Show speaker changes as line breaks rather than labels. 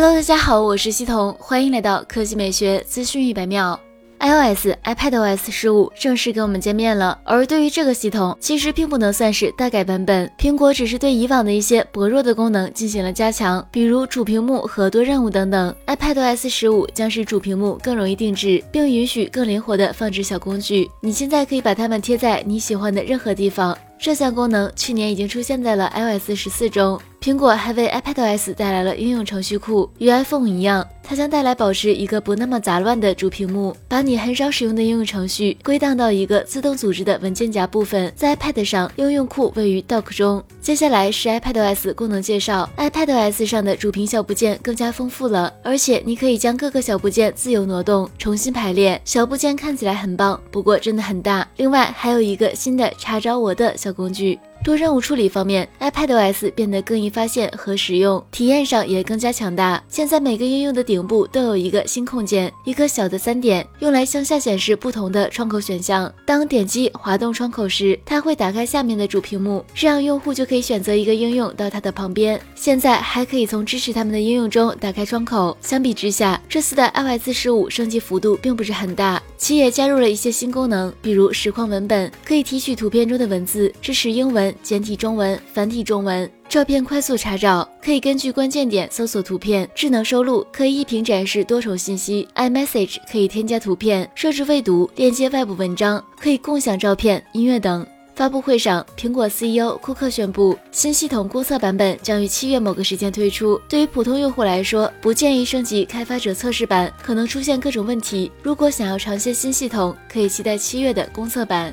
Hello，大家好，我是西彤，欢迎来到科技美学资讯一百秒。iOS、iPadOS 十五正式跟我们见面了，而对于这个系统，其实并不能算是大改版本，苹果只是对以往的一些薄弱的功能进行了加强，比如主屏幕和多任务等等。iPadOS 十五将使主屏幕更容易定制，并允许更灵活的放置小工具，你现在可以把它们贴在你喜欢的任何地方。这项功能去年已经出现在了 iOS 十四中。苹果还为 iPadOS 带来了应用程序库，与 iPhone 一样，它将带来保持一个不那么杂乱的主屏幕，把你很少使用的应用程序归档到一个自动组织的文件夹部分。在 iPad 上，应用库位于 Dock 中。接下来是 iPadOS 功能介绍，iPadOS 上的主屏小部件更加丰富了，而且你可以将各个小部件自由挪动、重新排列。小部件看起来很棒，不过真的很大。另外还有一个新的查找我的小工具。多任务处理方面，iPadOS 变得更易发现和使用，体验上也更加强大。现在每个应用的顶部都有一个新空间，一个小的三点，用来向下显示不同的窗口选项。当点击滑动窗口时，它会打开下面的主屏幕，这样用户就可以选择一个应用到它的旁边。现在还可以从支持他们的应用中打开窗口。相比之下，这次的 iOS 十五升级幅度并不是很大，其也加入了一些新功能，比如实况文本，可以提取图片中的文字，支持英文。简体中文、繁体中文，照片快速查找，可以根据关键点搜索图片。智能收录可以一屏展示多重信息。iMessage 可以添加图片，设置未读，链接外部文章，可以共享照片、音乐等。发布会上，苹果 CEO 库克宣布，新系统公测版本将于七月某个时间推出。对于普通用户来说，不建议升级开发者测试版，可能出现各种问题。如果想要尝鲜新系统，可以期待七月的公测版。